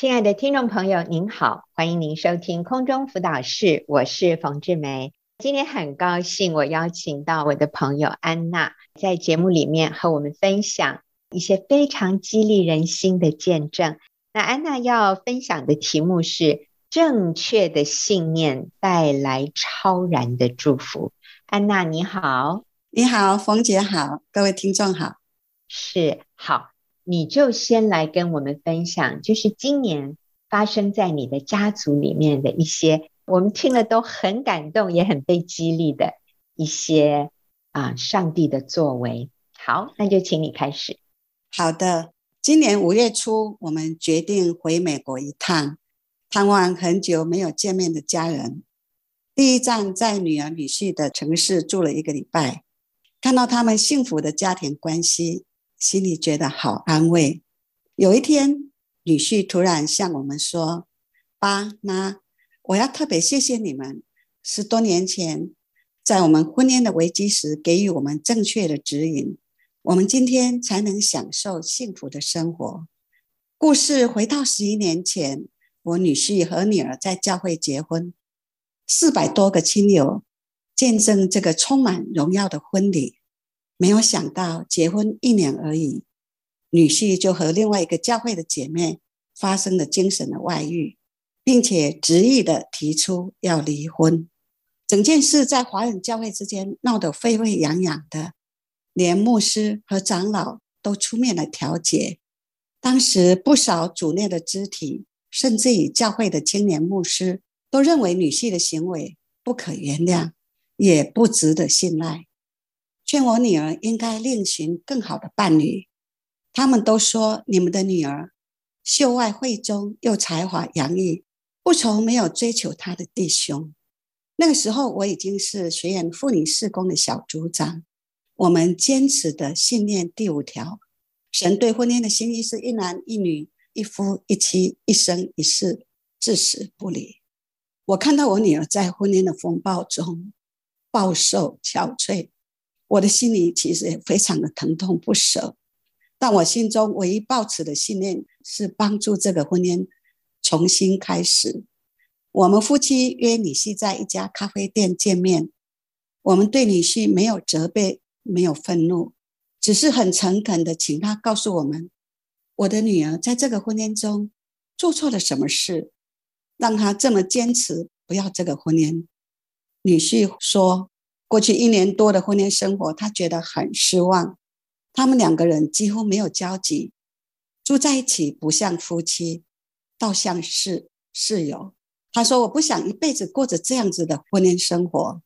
亲爱的听众朋友，您好，欢迎您收听空中辅导室，我是冯志梅。今天很高兴，我邀请到我的朋友安娜，在节目里面和我们分享一些非常激励人心的见证。那安娜要分享的题目是：正确的信念带来超然的祝福。安娜，你好，你好，冯姐好，各位听众好，是好。你就先来跟我们分享，就是今年发生在你的家族里面的一些，我们听了都很感动，也很被激励的一些啊，上帝的作为。好，那就请你开始。好的，今年五月初，我们决定回美国一趟，探望很久没有见面的家人。第一站在女儿女婿的城市住了一个礼拜，看到他们幸福的家庭关系。心里觉得好安慰。有一天，女婿突然向我们说：“爸妈，我要特别谢谢你们，十多年前在我们婚姻的危机时给予我们正确的指引，我们今天才能享受幸福的生活。”故事回到十一年前，我女婿和女儿在教会结婚，四百多个亲友见证这个充满荣耀的婚礼。没有想到，结婚一年而已，女婿就和另外一个教会的姐妹发生了精神的外遇，并且执意的提出要离婚。整件事在华人教会之间闹得沸沸扬扬的，连牧师和长老都出面来调解。当时不少主内的肢体，甚至于教会的青年牧师，都认为女婿的行为不可原谅，也不值得信赖。劝我女儿应该另寻更好的伴侣。他们都说你们的女儿秀外慧中，又才华洋溢，不愁没有追求她的弟兄。那个时候我已经是学员妇女事工的小组长。我们坚持的信念第五条：神对婚姻的心意是一男一女，一夫一妻，一生一世，至死不离。我看到我女儿在婚姻的风暴中暴瘦憔悴。我的心里其实也非常的疼痛不舍，但我心中唯一抱持的信念是帮助这个婚姻重新开始。我们夫妻约女婿在一家咖啡店见面，我们对女婿没有责备，没有愤怒，只是很诚恳的请他告诉我们，我的女儿在这个婚姻中做错了什么事，让他这么坚持不要这个婚姻。女婿说。过去一年多的婚姻生活，他觉得很失望。他们两个人几乎没有交集，住在一起不像夫妻，倒像是室友。他说：“我不想一辈子过着这样子的婚姻生活。”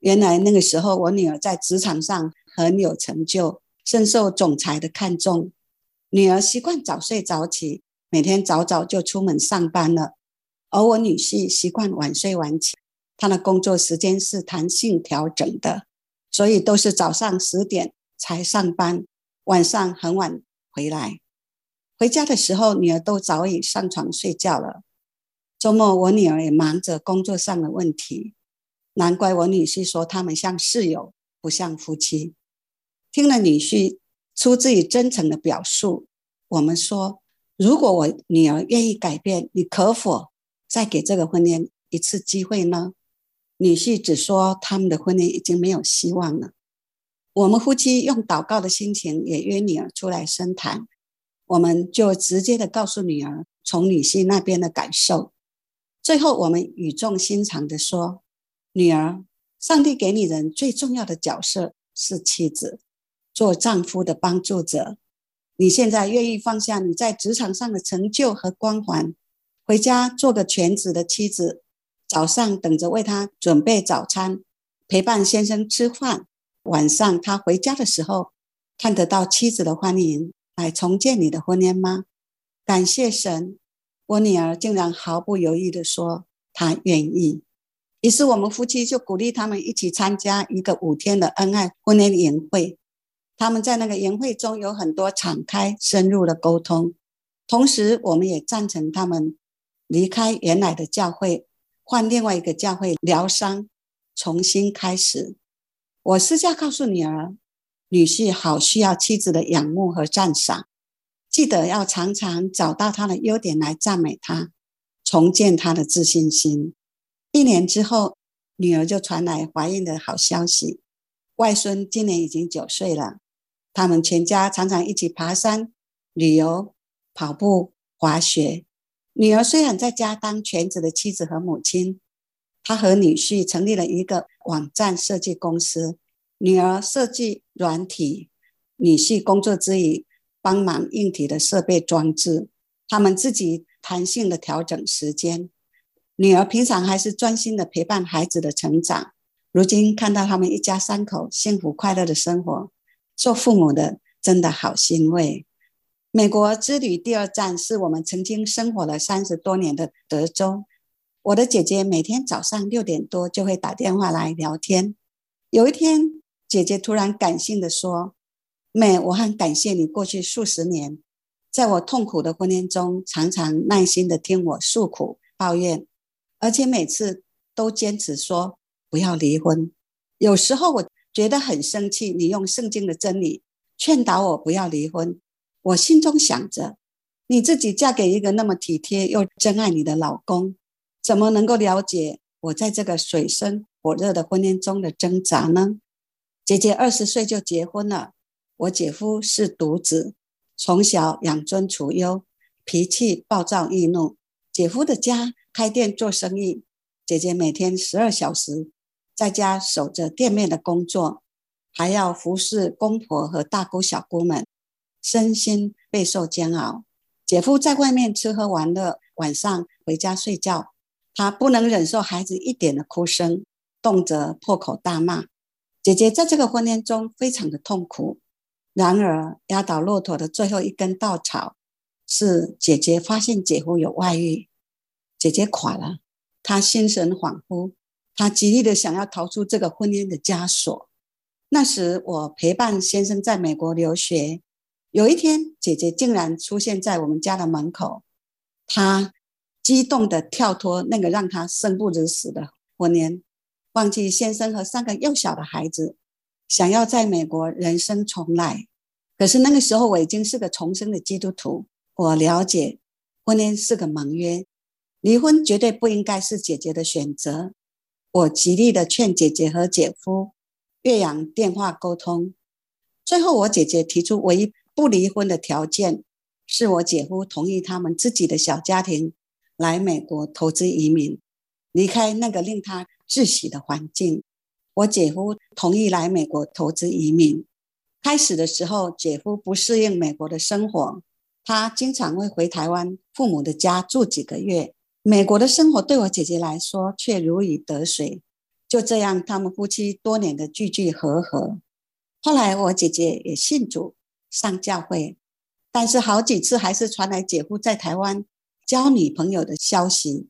原来那个时候，我女儿在职场上很有成就，深受总裁的看重。女儿习惯早睡早起，每天早早就出门上班了，而我女婿习惯晚睡晚起。他的工作时间是弹性调整的，所以都是早上十点才上班，晚上很晚回来。回家的时候，女儿都早已上床睡觉了。周末，我女儿也忙着工作上的问题，难怪我女婿说他们像室友，不像夫妻。听了女婿出自于真诚的表述，我们说：如果我女儿愿意改变，你可否再给这个婚姻一次机会呢？女婿只说他们的婚姻已经没有希望了。我们夫妻用祷告的心情也约女儿出来深谈，我们就直接的告诉女儿从女婿那边的感受。最后我们语重心长的说：“女儿，上帝给你人最重要的角色是妻子，做丈夫的帮助者。你现在愿意放下你在职场上的成就和光环，回家做个全职的妻子。”早上等着为他准备早餐，陪伴先生吃饭。晚上他回家的时候，看得到妻子的欢迎，来重建你的婚姻吗？感谢神，我女儿竟然毫不犹豫地说她愿意。于是我们夫妻就鼓励他们一起参加一个五天的恩爱婚姻营会。他们在那个营会中有很多敞开深入的沟通，同时我们也赞成他们离开原来的教会。换另外一个教会疗伤，重新开始。我私下告诉女儿，女婿好需要妻子的仰慕和赞赏。记得要常常找到他的优点来赞美他，重建他的自信心。一年之后，女儿就传来怀孕的好消息，外孙今年已经九岁了。他们全家常常一起爬山、旅游、跑步、滑雪。女儿虽然在家当全职的妻子和母亲，她和女婿成立了一个网站设计公司。女儿设计软体，女婿工作之余帮忙硬体的设备装置。他们自己弹性的调整时间。女儿平常还是专心的陪伴孩子的成长，如今看到他们一家三口幸福快乐的生活，做父母的真的好欣慰。美国之旅第二站是我们曾经生活了三十多年的德州。我的姐姐每天早上六点多就会打电话来聊天。有一天，姐姐突然感性的说：“妹，我很感谢你过去数十年，在我痛苦的婚姻中，常常耐心的听我诉苦抱怨。”而且每次都坚持说不要离婚。有时候我觉得很生气，你用圣经的真理劝导我不要离婚。我心中想着，你自己嫁给一个那么体贴又真爱你的老公，怎么能够了解我在这个水深火热的婚姻中的挣扎呢？姐姐二十岁就结婚了，我姐夫是独子，从小养尊处优，脾气暴躁易怒。姐夫的家。开店做生意，姐姐每天十二小时在家守着店面的工作，还要服侍公婆和大姑小姑们，身心备受煎熬。姐夫在外面吃喝玩乐，晚上回家睡觉，他不能忍受孩子一点的哭声，动辄破口大骂。姐姐在这个婚姻中非常的痛苦。然而，压倒骆驼的最后一根稻草是姐姐发现姐夫有外遇。姐姐垮了，她心神恍惚，她极力的想要逃出这个婚姻的枷锁。那时我陪伴先生在美国留学，有一天姐姐竟然出现在我们家的门口，她激动的跳脱那个让她生不如死的婚姻，忘记先生和三个幼小的孩子，想要在美国人生重来。可是那个时候我已经是个重生的基督徒，我了解婚姻是个盟约。离婚绝对不应该是姐姐的选择。我极力的劝姐姐和姐夫岳阳电话沟通，最后我姐姐提出唯一不离婚的条件，是我姐夫同意他们自己的小家庭来美国投资移民，离开那个令他窒息的环境。我姐夫同意来美国投资移民。开始的时候，姐夫不适应美国的生活，他经常会回台湾父母的家住几个月。美国的生活对我姐姐来说却如鱼得水，就这样，他们夫妻多年的聚聚合合。后来我姐姐也信主上教会，但是好几次还是传来姐夫在台湾交女朋友的消息。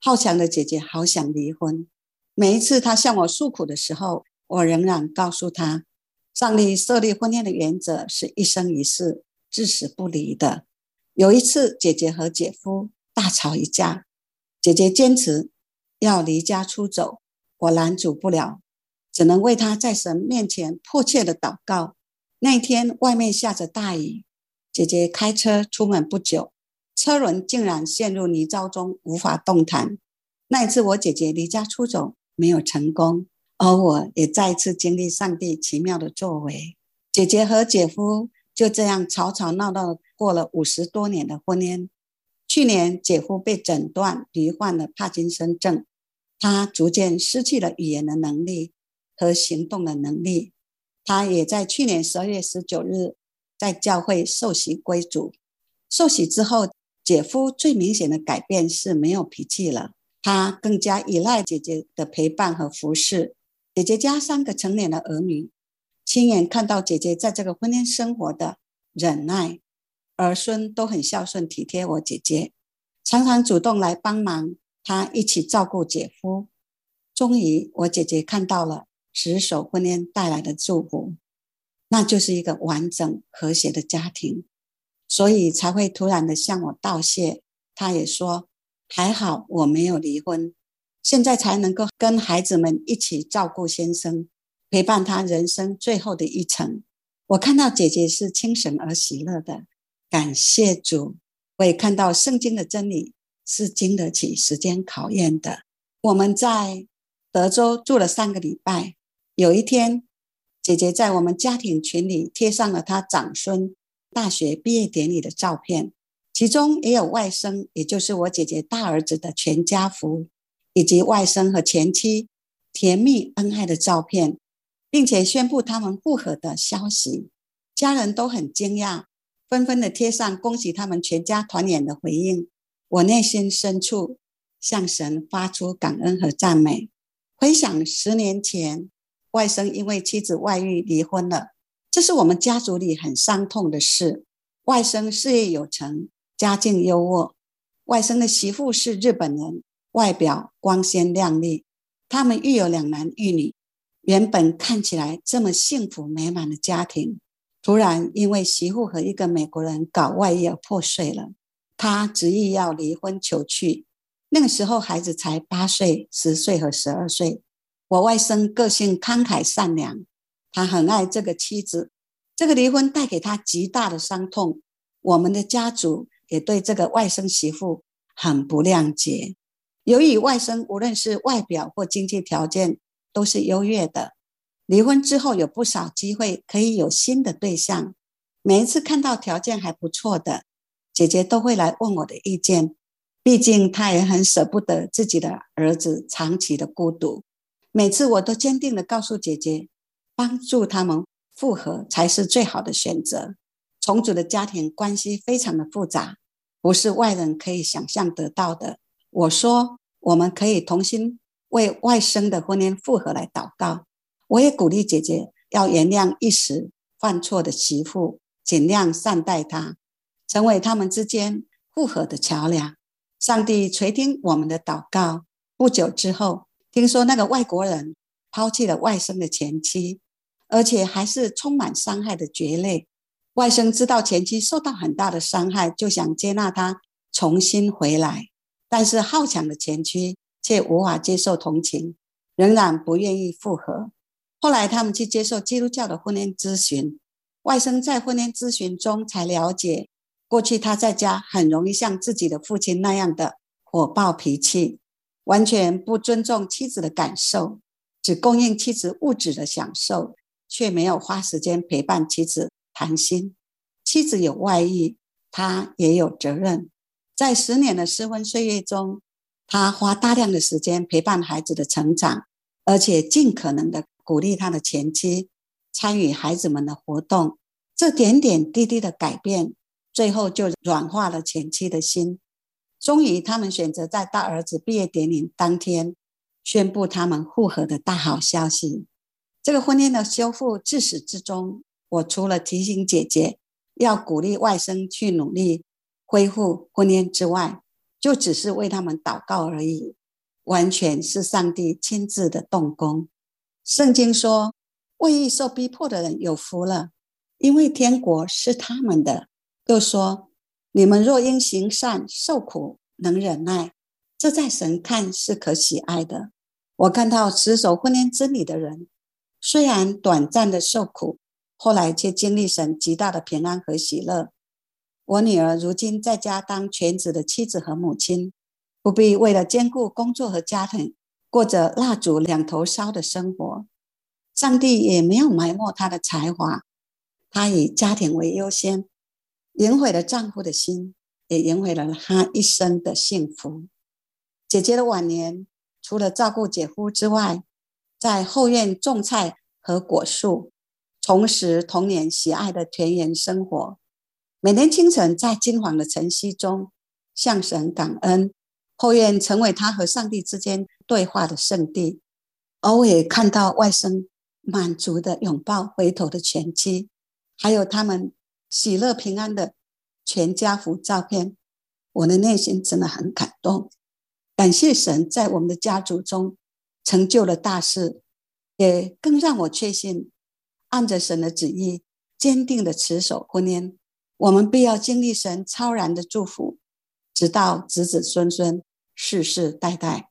好强的姐姐好想离婚，每一次她向我诉苦的时候，我仍然告诉她，上帝设立婚姻的原则是一生一世，至死不离的。有一次，姐姐和姐夫大吵一架。姐姐坚持要离家出走，我拦阻不了，只能为她在神面前迫切的祷告。那天外面下着大雨，姐姐开车出门不久，车轮竟然陷入泥沼中，无法动弹。那一次我姐姐离家出走没有成功，而我也再一次经历上帝奇妙的作为。姐姐和姐夫就这样吵吵闹闹过了五十多年的婚姻。去年，姐夫被诊断罹患了帕金森症，他逐渐失去了语言的能力和行动的能力。他也在去年十二月十九日在教会受洗归主。受洗之后，姐夫最明显的改变是没有脾气了，他更加依赖姐姐的陪伴和服侍。姐姐家三个成年的儿女，亲眼看到姐姐在这个婚姻生活的忍耐。儿孙都很孝顺体贴我姐姐，常常主动来帮忙，她一起照顾姐夫。终于，我姐姐看到了持守婚姻带来的祝福，那就是一个完整和谐的家庭，所以才会突然的向我道谢。他也说还好我没有离婚，现在才能够跟孩子们一起照顾先生，陪伴他人生最后的一程。我看到姐姐是清神而喜乐的。感谢主，我也看到圣经的真理是经得起时间考验的。我们在德州住了三个礼拜，有一天，姐姐在我们家庭群里贴上了她长孙大学毕业典礼的照片，其中也有外甥，也就是我姐姐大儿子的全家福，以及外甥和前妻甜蜜恩爱的照片，并且宣布他们复合的消息，家人都很惊讶。纷纷的贴上恭喜他们全家团圆的回应，我内心深处向神发出感恩和赞美。回想十年前，外甥因为妻子外遇离婚了，这是我们家族里很伤痛的事。外甥事业有成，家境优渥，外甥的媳妇是日本人，外表光鲜亮丽。他们育有两男一女，原本看起来这么幸福美满的家庭。突然，因为媳妇和一个美国人搞外遇而破碎了。他执意要离婚求去。那个时候，孩子才八岁、十岁和十二岁。我外甥个性慷慨善良，他很爱这个妻子。这个离婚带给他极大的伤痛。我们的家族也对这个外甥媳妇很不谅解。由于外甥无论是外表或经济条件都是优越的。离婚之后有不少机会可以有新的对象，每一次看到条件还不错的姐姐都会来问我的意见，毕竟她也很舍不得自己的儿子长期的孤独。每次我都坚定地告诉姐姐，帮助他们复合才是最好的选择。重组的家庭关系非常的复杂，不是外人可以想象得到的。我说，我们可以同心为外甥的婚姻复合来祷告。我也鼓励姐姐要原谅一时犯错的媳妇，尽量善待她，成为他们之间复合的桥梁。上帝垂听我们的祷告。不久之后，听说那个外国人抛弃了外甥的前妻，而且还是充满伤害的决裂。外甥知道前妻受到很大的伤害，就想接纳她重新回来，但是好强的前妻却无法接受同情，仍然不愿意复合。后来他们去接受基督教的婚姻咨询，外甥在婚姻咨询中才了解，过去他在家很容易像自己的父亲那样的火爆脾气，完全不尊重妻子的感受，只供应妻子物质的享受，却没有花时间陪伴妻子谈心。妻子有外遇，他也有责任。在十年的失婚岁月中，他花大量的时间陪伴孩子的成长，而且尽可能的。鼓励他的前妻参与孩子们的活动，这点点滴滴的改变，最后就软化了前妻的心。终于，他们选择在大儿子毕业典礼当天宣布他们复合的大好消息。这个婚姻的修复，自始至终，我除了提醒姐姐要鼓励外甥去努力恢复婚姻之外，就只是为他们祷告而已，完全是上帝亲自的动工。圣经说：“为义受逼迫的人有福了，因为天国是他们的。”又说：“你们若因行善受苦，能忍耐，这在神看是可喜爱的。”我看到持守婚姻真理的人，虽然短暂的受苦，后来却经历神极大的平安和喜乐。我女儿如今在家当全职的妻子和母亲，不必为了兼顾工作和家庭。过着蜡烛两头烧的生活，上帝也没有埋没他的才华，他以家庭为优先，赢回了丈夫的心，也赢回了他一生的幸福。姐姐的晚年，除了照顾姐夫之外，在后院种菜和果树，重拾童年喜爱的田园生活。每天清晨在金黄的晨曦中向神感恩，后院成为他和上帝之间对话的圣地，偶尔看到外甥满足的拥抱回头的前妻，还有他们喜乐平安的全家福照片，我的内心真的很感动。感谢神在我们的家族中成就了大事，也更让我确信，按着神的旨意，坚定的持守婚姻，我们必要经历神超然的祝福，直到子子孙孙，世世代代。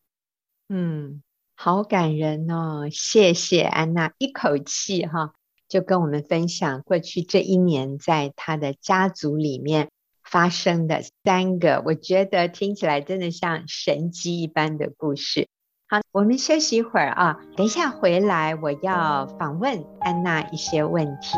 嗯，好感人哦！谢谢安娜，一口气哈就跟我们分享过去这一年在他的家族里面发生的三个，我觉得听起来真的像神机一般的故事。好，我们休息一会儿啊，等一下回来我要访问安娜一些问题。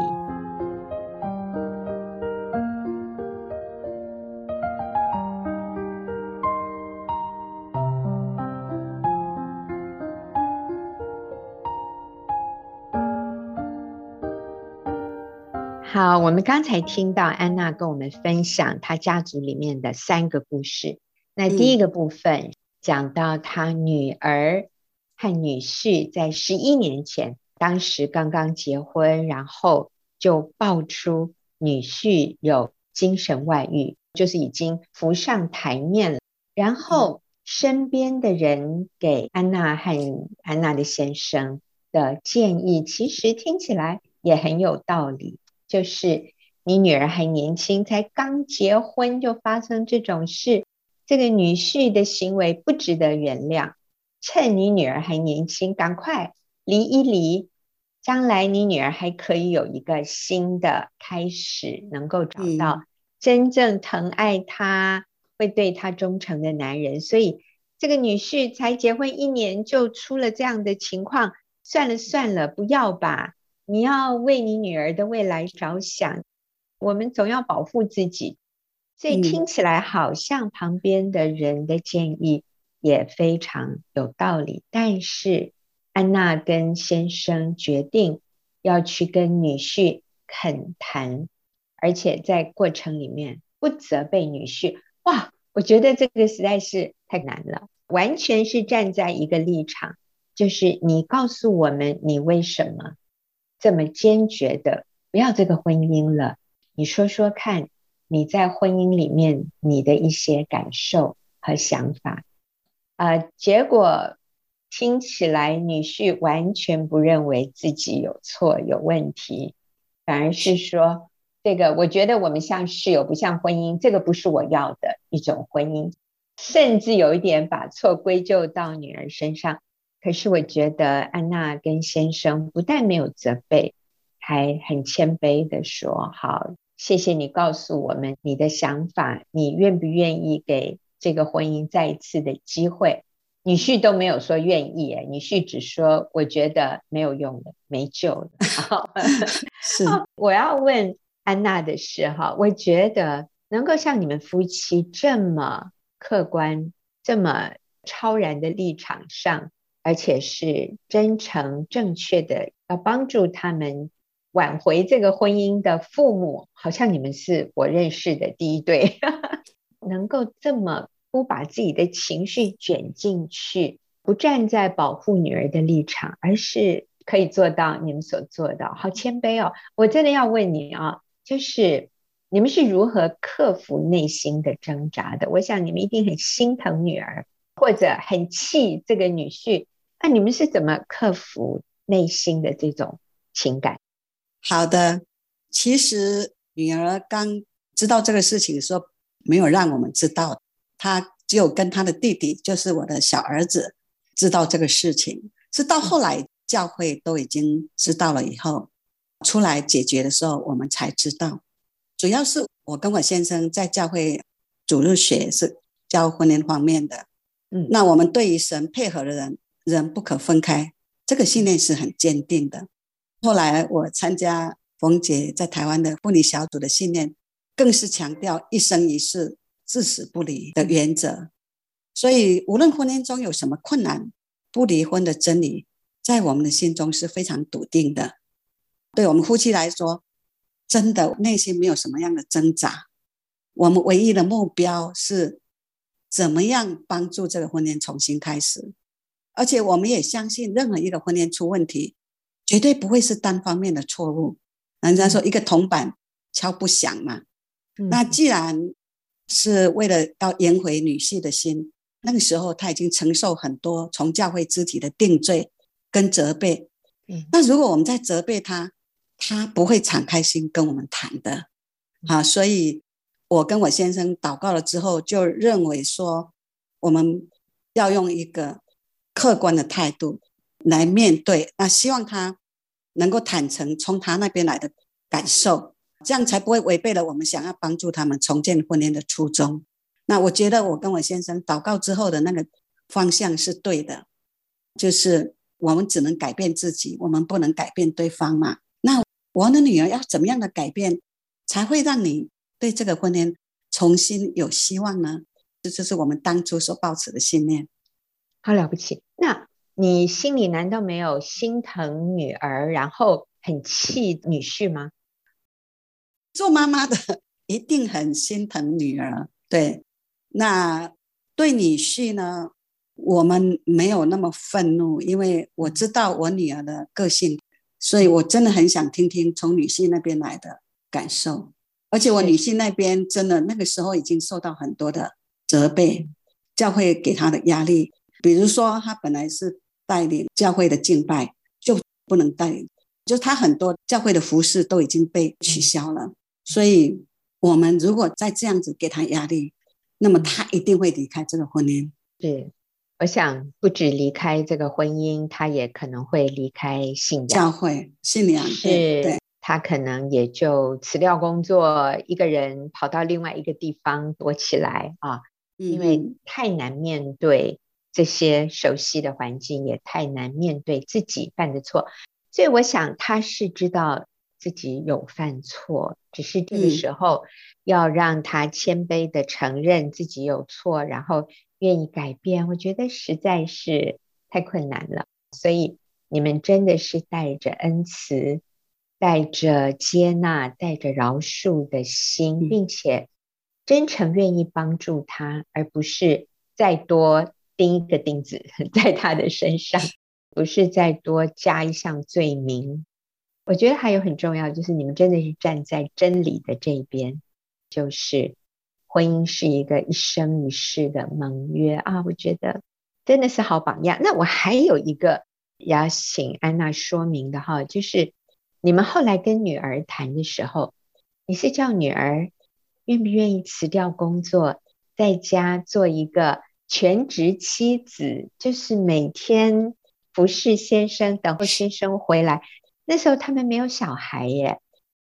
好，我们刚才听到安娜跟我们分享她家族里面的三个故事。那第一个部分讲到她女儿和女婿在十一年前，当时刚刚结婚，然后就爆出女婿有精神外遇，就是已经浮上台面了。然后身边的人给安娜和安娜的先生的建议，其实听起来也很有道理。就是你女儿还年轻，才刚结婚就发生这种事，这个女婿的行为不值得原谅。趁你女儿还年轻，赶快离一离，将来你女儿还可以有一个新的开始，能够找到真正疼爱她、会对她忠诚的男人。所以这个女婿才结婚一年就出了这样的情况，算了算了，不要吧。你要为你女儿的未来着想，我们总要保护自己，所以听起来好像旁边的人的建议也非常有道理。但是安娜跟先生决定要去跟女婿恳谈，而且在过程里面不责备女婿。哇，我觉得这个实在是太难了，完全是站在一个立场，就是你告诉我们你为什么。这么坚决的不要这个婚姻了，你说说看，你在婚姻里面你的一些感受和想法。呃，结果听起来女婿完全不认为自己有错有问题，反而是说这个我觉得我们像室友不像婚姻，这个不是我要的一种婚姻，甚至有一点把错归咎到女儿身上。可是我觉得安娜跟先生不但没有责备，还很谦卑的说：“好，谢谢你告诉我们你的想法，你愿不愿意给这个婚姻再一次的机会？”女婿都没有说愿意，女婿只说：“我觉得没有用的，没救了。”是，我要问安娜的是哈，我觉得能够像你们夫妻这么客观、这么超然的立场上。而且是真诚正确的，要帮助他们挽回这个婚姻的父母，好像你们是我认识的第一对，能够这么不把自己的情绪卷进去，不站在保护女儿的立场，而是可以做到你们所做的，好谦卑哦！我真的要问你啊，就是你们是如何克服内心的挣扎的？我想你们一定很心疼女儿，或者很气这个女婿。那你们是怎么克服内心的这种情感？好的，其实女儿刚知道这个事情的时候，没有让我们知道，她只有跟她的弟弟，就是我的小儿子，知道这个事情。是到后来教会都已经知道了以后，出来解决的时候，我们才知道。主要是我跟我先生在教会主日学是教婚姻方面的，嗯，那我们对于神配合的人。人不可分开，这个信念是很坚定的。后来我参加冯姐在台湾的妇女小组的信念，更是强调一生一世、至死不离的原则。所以，无论婚姻中有什么困难，不离婚的真理在我们的心中是非常笃定的。对我们夫妻来说，真的内心没有什么样的挣扎。我们唯一的目标是怎么样帮助这个婚姻重新开始。而且我们也相信，任何一个婚姻出问题，绝对不会是单方面的错误。人家说一个铜板敲不响嘛。嗯。那既然是为了要赢回女婿的心，那个时候他已经承受很多从教会肢体的定罪跟责备。嗯。那如果我们在责备他，他不会敞开心跟我们谈的。啊，所以我跟我先生祷告了之后，就认为说，我们要用一个。客观的态度来面对，那希望他能够坦诚从他那边来的感受，这样才不会违背了我们想要帮助他们重建婚姻的初衷。那我觉得我跟我先生祷告之后的那个方向是对的，就是我们只能改变自己，我们不能改变对方嘛。那我的女儿要怎么样的改变，才会让你对这个婚姻重新有希望呢？这就是我们当初所抱持的信念。好了不起，那。你心里难道没有心疼女儿，然后很气女婿吗？做妈妈的 一定很心疼女儿，对。那对女婿呢？我们没有那么愤怒，因为我知道我女儿的个性，所以我真的很想听听从女婿那边来的感受。而且我女婿那边真的那个时候已经受到很多的责备，教会给他的压力，比如说他本来是。带领教会的敬拜就不能带领，就他很多教会的服饰都已经被取消了。所以，我们如果再这样子给他压力，那么他一定会离开这个婚姻。是，我想不止离开这个婚姻，他也可能会离开信仰。教会信仰是，对，他可能也就辞掉工作，一个人跑到另外一个地方躲起来啊，因为太难面对。这些熟悉的环境也太难面对自己犯的错，所以我想他是知道自己有犯错，只是这个时候要让他谦卑的承认自己有错，然后愿意改变，我觉得实在是太困难了。所以你们真的是带着恩慈、带着接纳、带着饶恕的心，并且真诚愿意帮助他，而不是再多。钉一个钉子 在他的身上，不是再多加一项罪名。我觉得还有很重要，就是你们真的是站在真理的这一边，就是婚姻是一个一生一世的盟约啊！我觉得真的是好榜样。那我还有一个要请安娜说明的哈，就是你们后来跟女儿谈的时候，你是叫女儿愿不愿意辞掉工作，在家做一个。全职妻子就是每天服侍先生，等候先生回来。那时候他们没有小孩耶。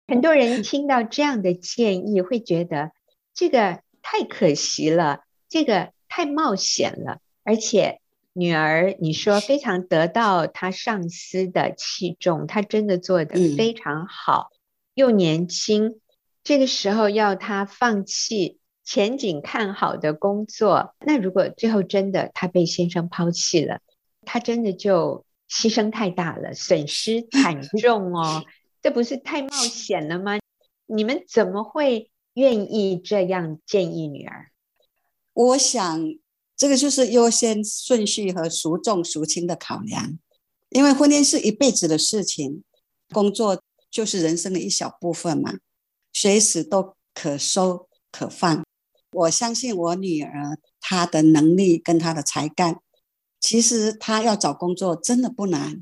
很多人听到这样的建议，会觉得这个太可惜了，这个太冒险了。而且女儿，你说非常得到她上司的器重，她真的做得非常好，又年轻，这个时候要她放弃。前景看好的工作，那如果最后真的他被先生抛弃了，他真的就牺牲太大了，损失惨重哦，这不是太冒险了吗？你们怎么会愿意这样建议女儿？我想这个就是优先顺序和孰重孰轻的考量，因为婚姻是一辈子的事情，工作就是人生的一小部分嘛，随时都可收可放。我相信我女儿她的能力跟她的才干，其实她要找工作真的不难。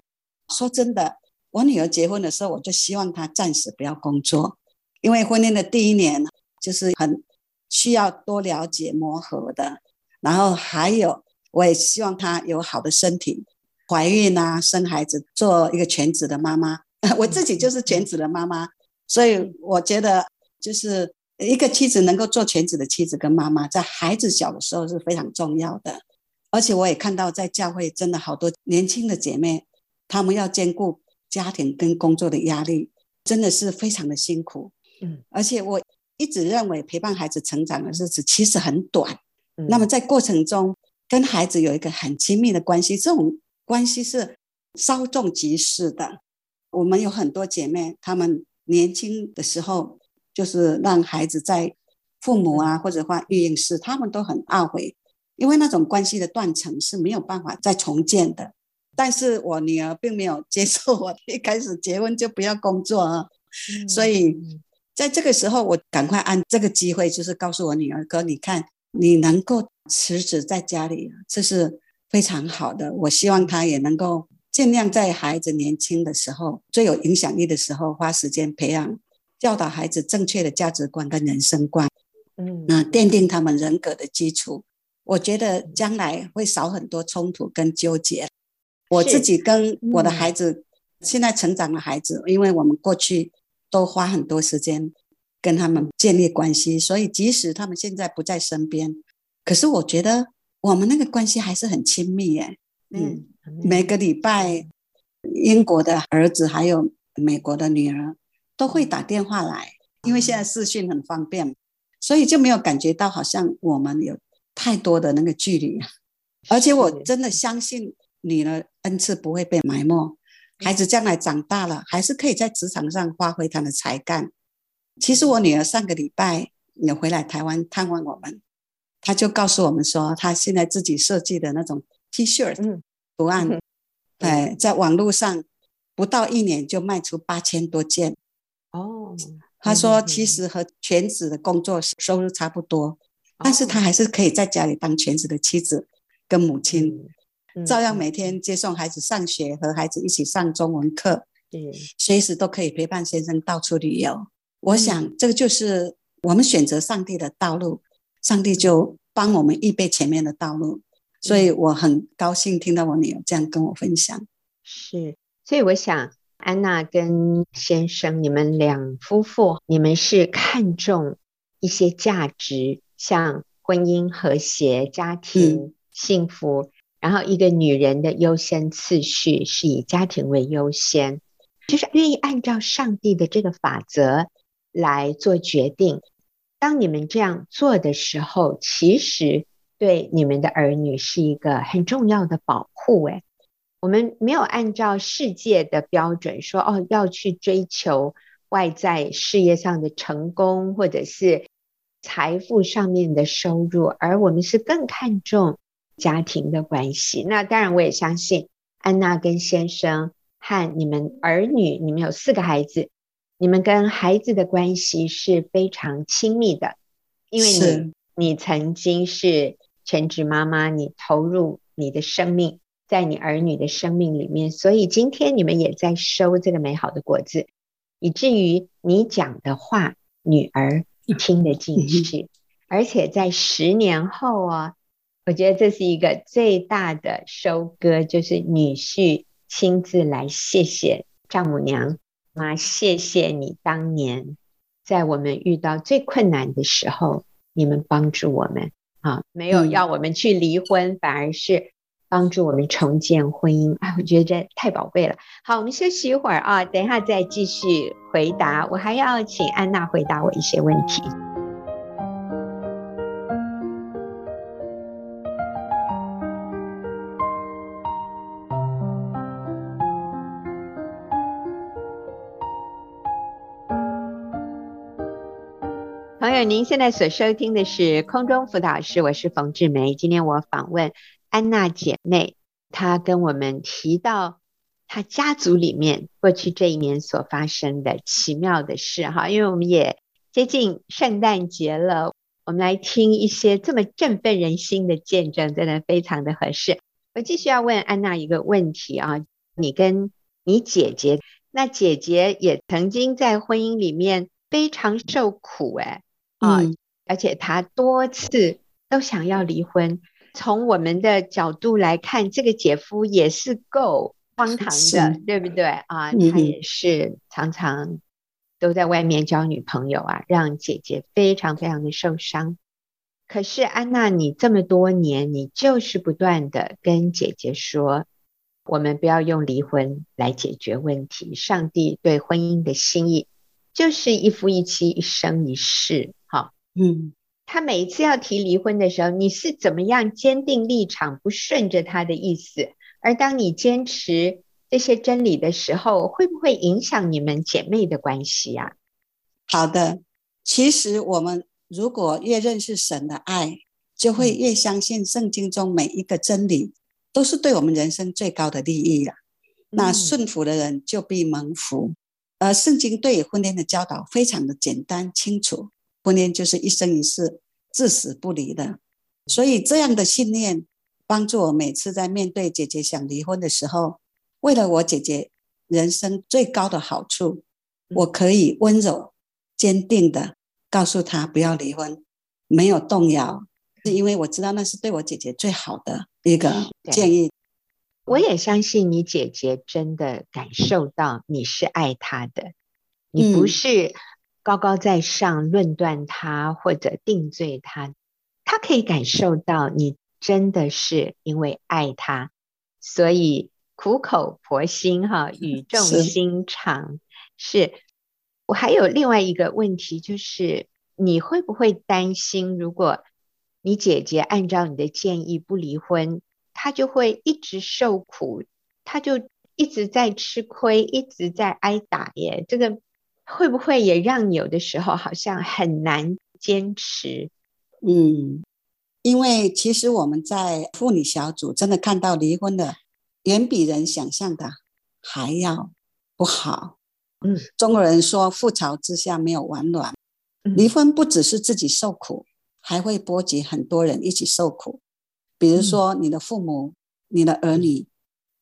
说真的，我女儿结婚的时候，我就希望她暂时不要工作，因为婚姻的第一年就是很需要多了解磨合的。然后还有，我也希望她有好的身体，怀孕啊，生孩子，做一个全职的妈妈。我自己就是全职的妈妈，所以我觉得就是。一个妻子能够做全职的妻子跟妈妈，在孩子小的时候是非常重要的。而且我也看到，在教会真的好多年轻的姐妹，她们要兼顾家庭跟工作的压力，真的是非常的辛苦。嗯，而且我一直认为陪伴孩子成长的日子其实很短。嗯，那么在过程中跟孩子有一个很亲密的关系，这种关系是稍纵即逝的。我们有很多姐妹，她们年轻的时候。就是让孩子在父母啊，或者话育婴室，他们都很懊悔，因为那种关系的断层是没有办法再重建的。但是我女儿并没有接受 我一开始结婚就不要工作啊，所以在这个时候，我赶快按这个机会，就是告诉我女儿哥，你看你能够辞职在家里，这是非常好的。我希望她也能够尽量在孩子年轻的时候，最有影响力的时候，花时间培养。教导孩子正确的价值观跟人生观，嗯，那奠定他们人格的基础，我觉得将来会少很多冲突跟纠结。我自己跟我的孩子现在成长的孩子，因为我们过去都花很多时间跟他们建立关系，所以即使他们现在不在身边，可是我觉得我们那个关系还是很亲密耶。嗯，每个礼拜，英国的儿子还有美国的女儿都会打电话来，因为现在视讯很方便，所以就没有感觉到好像我们有太多的那个距离。而且我真的相信女儿恩赐不会被埋没。孩子将来长大了，还是可以在职场上发挥他的才干。其实我女儿上个礼拜也回来台湾探望我们，她就告诉我们说，她现在自己设计的那种 T 恤图案，嗯、哎，在网络上不到一年就卖出八千多件。哦，她说其实和全职的工作收入差不多，但是他还是可以在家里当全职的妻子跟母亲。嗯照样每天接送孩子上学，和孩子一起上中文课，对，随时都可以陪伴先生到处旅游。我想，这个就是我们选择上帝的道路，上帝就帮我们预备前面的道路。所以我很高兴听到我女儿这样跟我分享。是，所以我想，安娜跟先生，你们两夫妇，你们是看重一些价值，像婚姻和谐、家庭幸福。嗯然后，一个女人的优先次序是以家庭为优先，就是愿意按照上帝的这个法则来做决定。当你们这样做的时候，其实对你们的儿女是一个很重要的保护。哎，我们没有按照世界的标准说，哦，要去追求外在事业上的成功，或者是财富上面的收入，而我们是更看重。家庭的关系，那当然我也相信安娜跟先生和你们儿女，你们有四个孩子，你们跟孩子的关系是非常亲密的，因为你你曾经是全职妈妈，你投入你的生命在你儿女的生命里面，所以今天你们也在收这个美好的果子，以至于你讲的话，女儿听得进去，而且在十年后啊。我觉得这是一个最大的收割，就是女婿亲自来谢谢丈母娘，妈，谢谢你当年在我们遇到最困难的时候，你们帮助我们。啊，没有要我们去离婚，嗯、反而是帮助我们重建婚姻。啊，我觉得这太宝贵了。好，我们休息一会儿啊，等一下再继续回答。我还要请安娜回答我一些问题。朋友，您现在所收听的是空中辅导室，我是冯志梅。今天我访问安娜姐妹，她跟我们提到她家族里面过去这一年所发生的奇妙的事哈。因为我们也接近圣诞节了，我们来听一些这么振奋人心的见证，真的非常的合适。我继续要问安娜一个问题啊，你跟你姐姐，那姐姐也曾经在婚姻里面非常受苦哎。啊，而且她多次都想要离婚。从我们的角度来看，这个姐夫也是够荒唐的，对不对啊？他也是常常都在外面交女朋友啊，让姐姐非常非常的受伤。可是安娜，你这么多年，你就是不断的跟姐姐说，我们不要用离婚来解决问题。上帝对婚姻的心意就是一夫一妻，一生一世。嗯，他每一次要提离婚的时候，你是怎么样坚定立场，不顺着他的意思？而当你坚持这些真理的时候，会不会影响你们姐妹的关系啊？好的，其实我们如果越认识神的爱，就会越相信圣经中每一个真理都是对我们人生最高的利益了。那顺服的人就必蒙福。而圣经对婚恋的教导非常的简单清楚。婚姻就是一生一世，至死不离的。所以这样的信念帮助我每次在面对姐姐想离婚的时候，为了我姐姐人生最高的好处，我可以温柔坚定的告诉她不要离婚，没有动摇，是因为我知道那是对我姐姐最好的一个建议。我也相信你姐姐真的感受到你是爱她的，你不是高高在上论断他或者定罪他，他可以感受到你真的是因为爱他，所以苦口婆心哈，语重心长。是，是我还有另外一个问题，就是你会不会担心，如果你姐姐按照你的建议不离婚？她就会一直受苦，她就一直在吃亏，一直在挨打耶。这个会不会也让你有的时候好像很难坚持？嗯，因为其实我们在妇女小组真的看到离婚的远比人想象的还要不好。嗯，中国人说“覆巢之下没有完卵”，离婚不只是自己受苦，还会波及很多人一起受苦。比如说你的父母、嗯、你的儿女，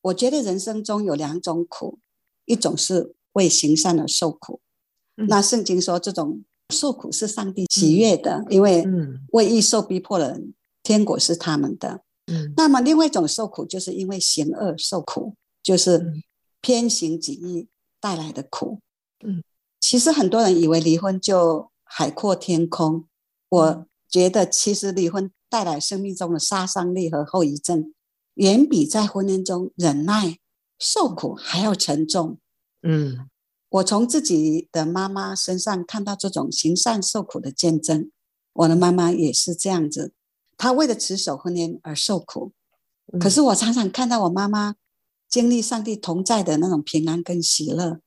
我觉得人生中有两种苦，一种是为行善而受苦，嗯、那圣经说这种受苦是上帝喜悦的，嗯、因为为义受逼迫的人，天国是他们的。嗯、那么另外一种受苦，就是因为行恶受苦，就是偏行己意带来的苦。嗯，其实很多人以为离婚就海阔天空，我觉得其实离婚。带来生命中的杀伤力和后遗症，远比在婚姻中忍耐受苦还要沉重。嗯，我从自己的妈妈身上看到这种行善受苦的见证。我的妈妈也是这样子，她为了持守婚姻而受苦。可是我常常看到我妈妈经历上帝同在的那种平安跟喜乐。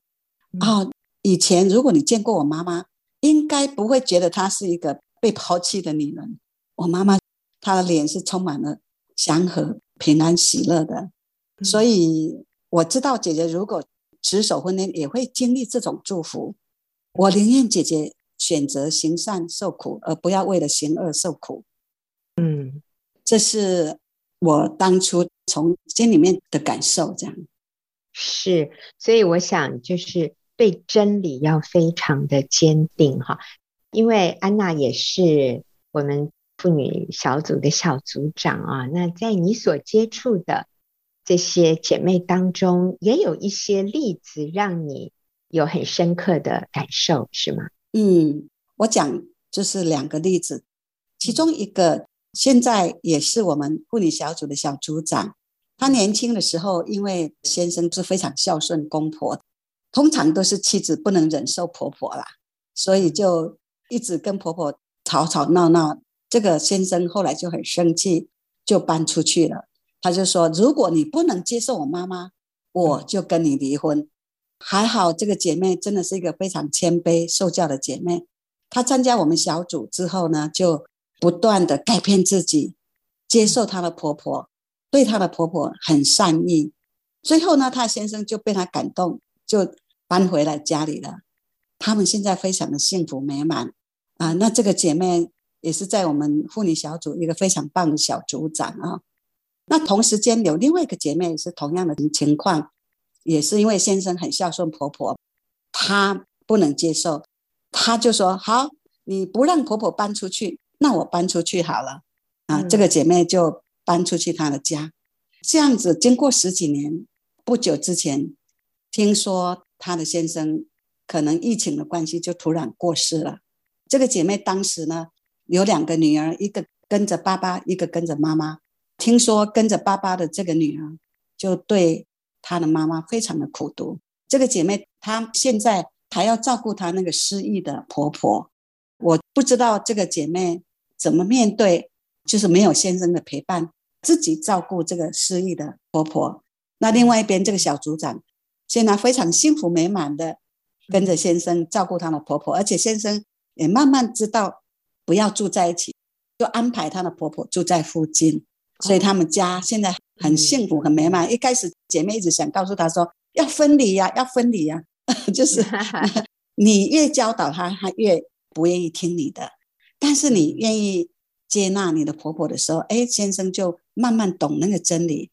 哦，以前如果你见过我妈妈，应该不会觉得她是一个被抛弃的女人。我妈妈。她的脸是充满了祥和、平安、喜乐的，所以我知道姐姐如果持守婚姻，也会经历这种祝福。我宁愿姐姐选择行善受苦，而不要为了行恶受苦。嗯，这是我当初从心里面的感受。这样是，所以我想就是对真理要非常的坚定哈，因为安娜也是我们。妇女小组的小组长啊，那在你所接触的这些姐妹当中，也有一些例子让你有很深刻的感受，是吗？嗯，我讲就是两个例子，其中一个现在也是我们妇女小组的小组长，她年轻的时候，因为先生是非常孝顺公婆，通常都是妻子不能忍受婆婆啦，所以就一直跟婆婆吵吵闹闹。这个先生后来就很生气，就搬出去了。他就说：“如果你不能接受我妈妈，我就跟你离婚。”还好，这个姐妹真的是一个非常谦卑、受教的姐妹。她参加我们小组之后呢，就不断的改变自己，接受她的婆婆，对她的婆婆很善意。最后呢，她先生就被她感动，就搬回来家里了。他们现在非常的幸福美满啊！那这个姐妹。也是在我们妇女小组一个非常棒的小组长啊。那同时间有另外一个姐妹也是同样的情况，也是因为先生很孝顺婆婆，她不能接受，她就说：“好，你不让婆婆搬出去，那我搬出去好了。”啊，这个姐妹就搬出去她的家。这样子经过十几年，不久之前听说她的先生可能疫情的关系就突然过世了。这个姐妹当时呢。有两个女儿，一个跟着爸爸，一个跟着妈妈。听说跟着爸爸的这个女儿，就对她的妈妈非常的苦读。这个姐妹她现在还要照顾她那个失忆的婆婆。我不知道这个姐妹怎么面对，就是没有先生的陪伴，自己照顾这个失忆的婆婆。那另外一边这个小组长，现在非常幸福美满的跟着先生照顾她的婆婆，而且先生也慢慢知道。不要住在一起，就安排她的婆婆住在附近，所以他们家现在很幸福、很美满。一开始姐妹一直想告诉她说要分离呀，要分离呀，就是 你越教导她，她越不愿意听你的。但是你愿意接纳你的婆婆的时候，哎，先生就慢慢懂那个真理。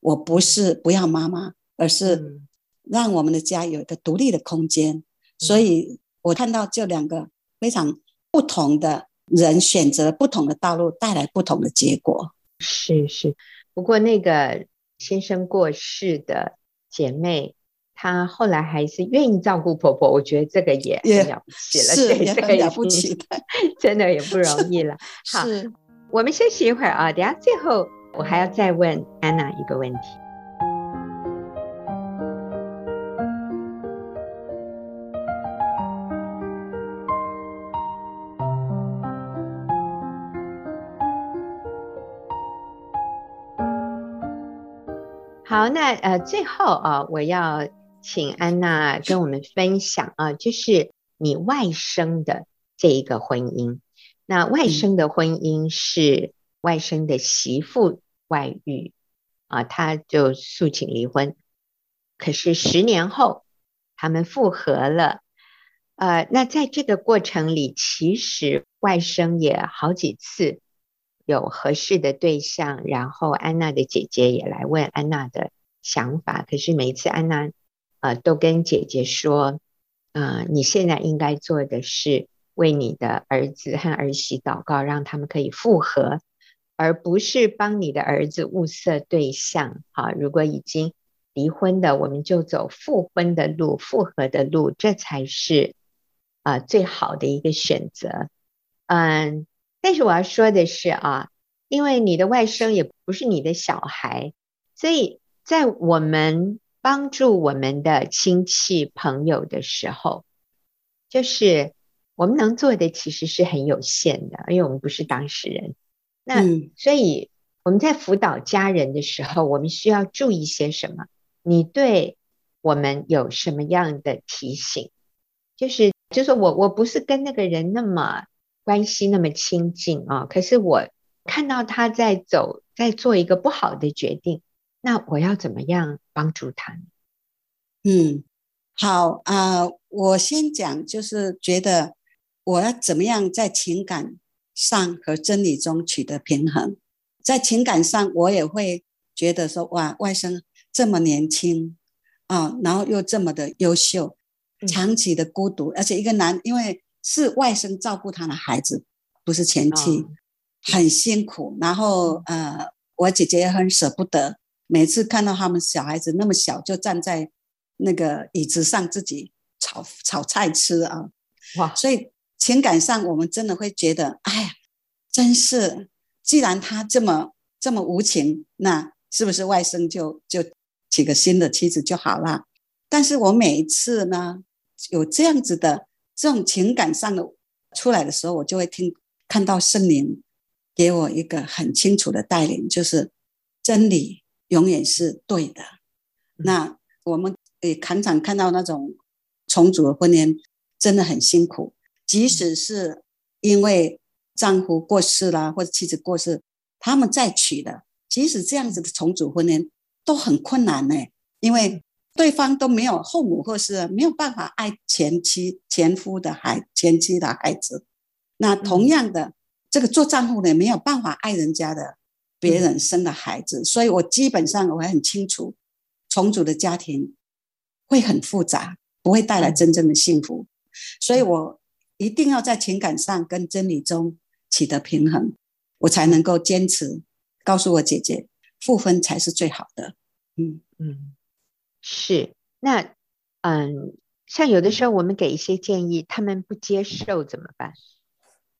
我不是不要妈妈，而是让我们的家有一个独立的空间。所以我看到这两个非常不同的。人选择不同的道路，带来不同的结果。是是，不过那个先生过世的姐妹，她后来还是愿意照顾婆婆，我觉得这个也很了不起了，对，这个也了不起的，真的也不容易了。好，我们休息一会儿啊，等下最后我还要再问安娜一个问题。好，那呃，最后啊，我要请安娜跟我们分享啊，就是你外甥的这一个婚姻。那外甥的婚姻是外甥的媳妇外遇啊，他就诉请离婚。可是十年后，他们复合了。呃，那在这个过程里，其实外甥也好几次。有合适的对象，然后安娜的姐姐也来问安娜的想法。可是每一次安娜，呃，都跟姐姐说，呃，你现在应该做的是为你的儿子和儿媳祷告，让他们可以复合，而不是帮你的儿子物色对象。好，如果已经离婚的，我们就走复婚的路、复合的路，这才是啊、最好的一个选择。嗯。但是我要说的是啊，因为你的外甥也不是你的小孩，所以在我们帮助我们的亲戚朋友的时候，就是我们能做的其实是很有限的，因为我们不是当事人。那所以我们在辅导家人的时候，我们需要注意些什么？你对我们有什么样的提醒？就是就是我我不是跟那个人那么。关系那么亲近啊，可是我看到他在走，在做一个不好的决定，那我要怎么样帮助他？嗯，好啊，呃，我先讲，就是觉得我要怎么样在情感上和真理中取得平衡。在情感上，我也会觉得说，哇，外甥这么年轻啊，然后又这么的优秀，长期的孤独，而且一个男，因为。是外甥照顾他的孩子，不是前妻，哦、很辛苦。然后呃，我姐姐也很舍不得，每次看到他们小孩子那么小，就站在那个椅子上自己炒炒菜吃啊。哇！所以情感上我们真的会觉得，哎呀，真是，既然他这么这么无情，那是不是外甥就就娶个新的妻子就好了？但是我每一次呢，有这样子的。这种情感上的出来的时候，我就会听看到圣灵给我一个很清楚的带领，就是真理永远是对的。那我们也常常看到那种重组的婚姻真的很辛苦，即使是因为丈夫过世啦或者妻子过世，他们再娶的，即使这样子的重组婚姻都很困难呢，因为。对方都没有后母或是没有办法爱前妻、前夫的孩、前妻的孩子。那同样的，嗯、这个做丈夫的也没有办法爱人家的别人生的孩子。嗯、所以我基本上我会很清楚，重组的家庭会很复杂，不会带来真正的幸福。所以我一定要在情感上跟真理中取得平衡，我才能够坚持告诉我姐姐，复婚才是最好的。嗯嗯。是，那嗯，像有的时候我们给一些建议，他们不接受怎么办？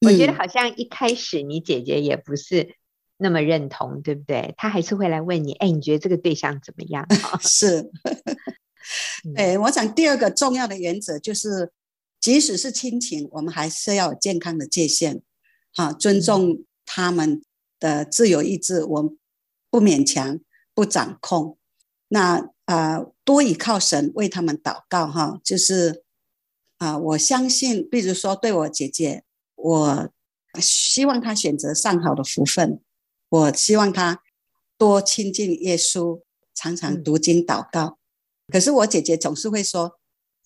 我觉得好像一开始你姐姐也不是那么认同，对不对？她还是会来问你，哎，你觉得这个对象怎么样？是，哎，我想第二个重要的原则就是，即使是亲情，我们还是要有健康的界限，好，尊重他们的自由意志，我们不勉强，不掌控。那啊、呃，多依靠神为他们祷告哈，就是啊、呃，我相信，比如说对我姐姐，我希望她选择上好的福分，我希望她多亲近耶稣，常常读经祷告。嗯、可是我姐姐总是会说：“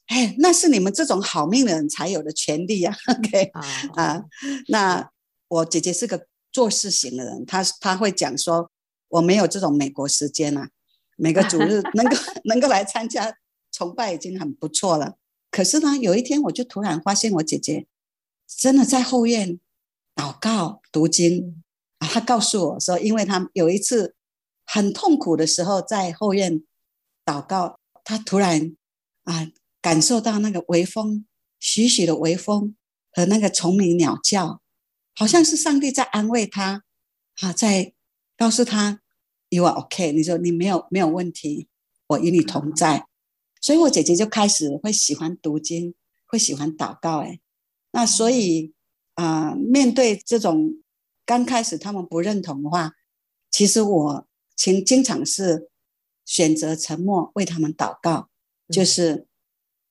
哎，那是你们这种好命的人才有的权利呀。”OK 啊啊，那我姐姐是个做事型的人，她她会讲说：“我没有这种美国时间啊。”每个主日能够 能够来参加崇拜已经很不错了。可是呢，有一天我就突然发现我姐姐真的在后院祷告读经啊。她告诉我说，因为她有一次很痛苦的时候，在后院祷告，他突然啊感受到那个微风，徐徐的微风和那个虫鸣鸟叫，好像是上帝在安慰他，啊，在告诉他 “You are OK”，你说你没有没有问题，我与你同在。所以我姐姐就开始会喜欢读经，会喜欢祷告。哎，那所以啊、呃，面对这种刚开始他们不认同的话，其实我经经常是选择沉默为他们祷告。就是，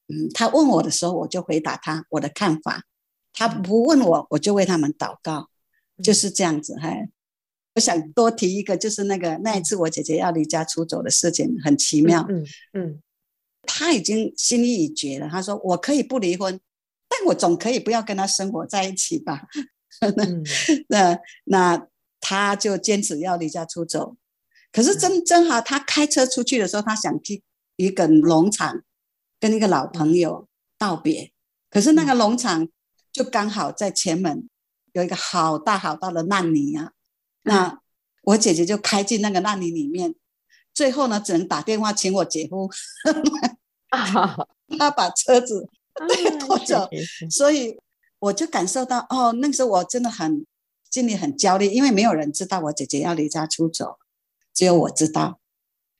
嗯，他问我的时候，我就回答他我的看法；他不问我，我就为他们祷告，就是这样子。嘿，我想多提一个，就是那个那一次我姐姐要离家出走的事情，很奇妙。嗯嗯。他已经心意已决了。她说：“我可以不离婚，但我总可以不要跟他生活在一起吧？” 嗯、那那他就坚持要离家出走。可是正正好，她开车出去的时候，她想去一个农场跟一个老朋友道别。可是那个农场就刚好在前门有一个好大好大的烂泥啊。那我姐姐就开进那个烂泥里面。最后呢，只能打电话请我姐夫，他把车子拖走，啊、所以我就感受到哦，那时候我真的很心里很焦虑，因为没有人知道我姐姐要离家出走，只有我知道。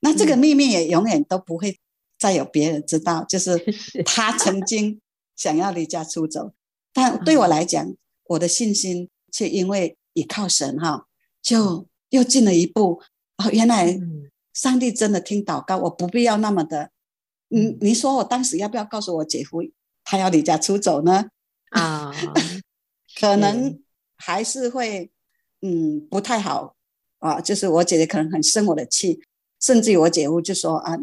那这个秘密也永远都不会再有别人知道，就是 他曾经想要离家出走，但 对我来讲，我的信心却因为依靠神哈，就又进了一步哦，原来。上帝真的听祷告，我不必要那么的，嗯，你说我当时要不要告诉我姐夫他要离家出走呢？啊，可能还是会，嗯，不太好啊。就是我姐姐可能很生我的气，甚至于我姐夫就说啊，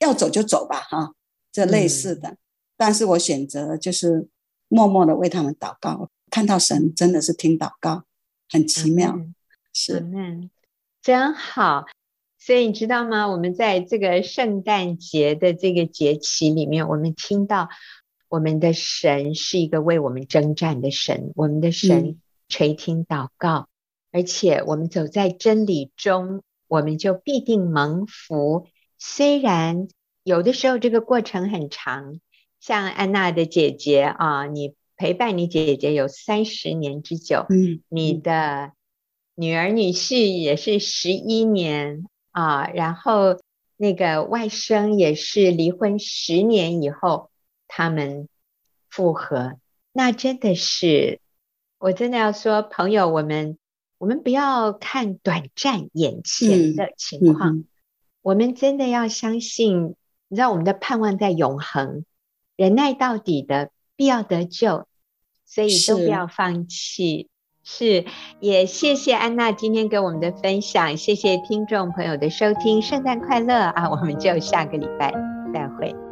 要走就走吧，哈、啊，这类似的。嗯、但是我选择就是默默的为他们祷告，看到神真的是听祷告，很奇妙，嗯、是，嗯，真好。所以你知道吗？我们在这个圣诞节的这个节期里面，我们听到我们的神是一个为我们征战的神，我们的神垂听祷告，嗯、而且我们走在真理中，我们就必定蒙福。虽然有的时候这个过程很长，像安娜的姐姐啊，你陪伴你姐姐有三十年之久，嗯，你的女儿女婿也是十一年。啊，然后那个外甥也是离婚十年以后，他们复合，那真的是，我真的要说，朋友，我们我们不要看短暂眼前的情况，嗯嗯、我们真的要相信，你知道我们的盼望在永恒，忍耐到底的必要得救，所以都不要放弃。是，也谢谢安娜今天给我们的分享，谢谢听众朋友的收听，圣诞快乐啊！我们就下个礼拜再会。